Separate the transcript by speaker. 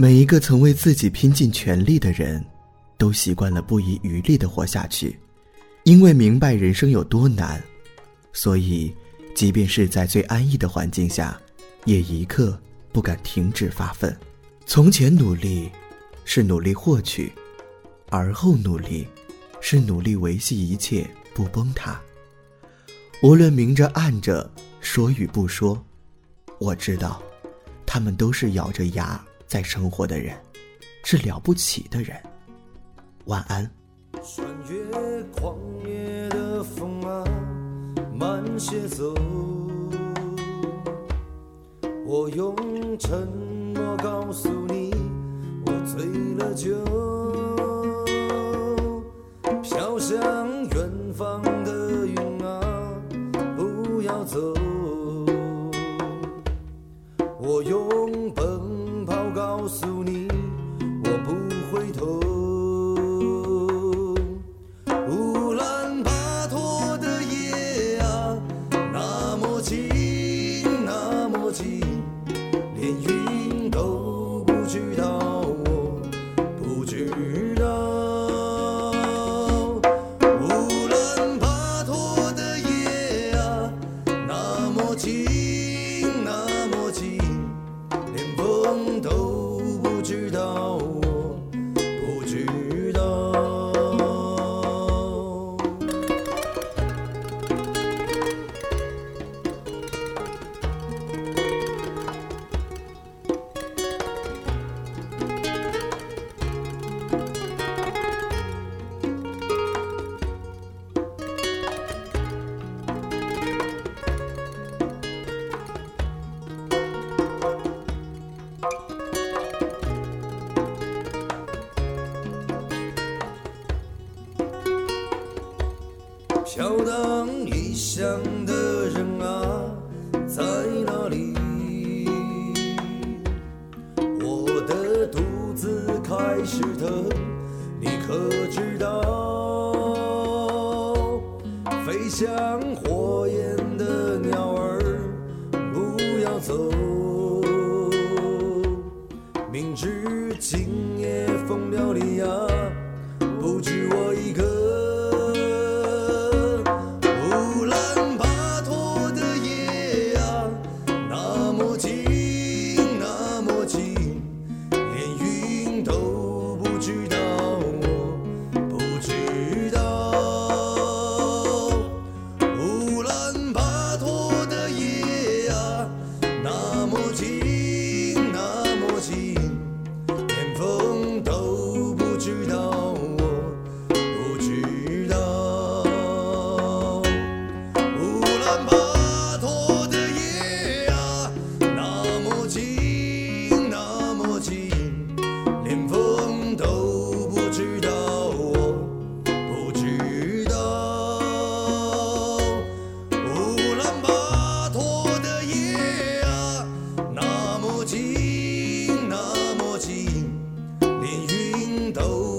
Speaker 1: 每一个曾为自己拼尽全力的人，都习惯了不遗余力的活下去，因为明白人生有多难，所以，即便是在最安逸的环境下，也一刻不敢停止发奋。从前努力，是努力获取；而后努力，是努力维系一切不崩塌。无论明着暗着，说与不说，我知道，他们都是咬着牙。在生活的人，是了不起的人。晚安。
Speaker 2: 穿越狂野的风啊，慢些走。我用沉默告诉你，我醉了酒。飘向远方诉你，do. 飘荡异乡的人啊，在哪里？我的肚子开始疼，你可知道？飞向火焰的鸟儿，不要走。明知今夜风凋零啊，不止我一个。Oh.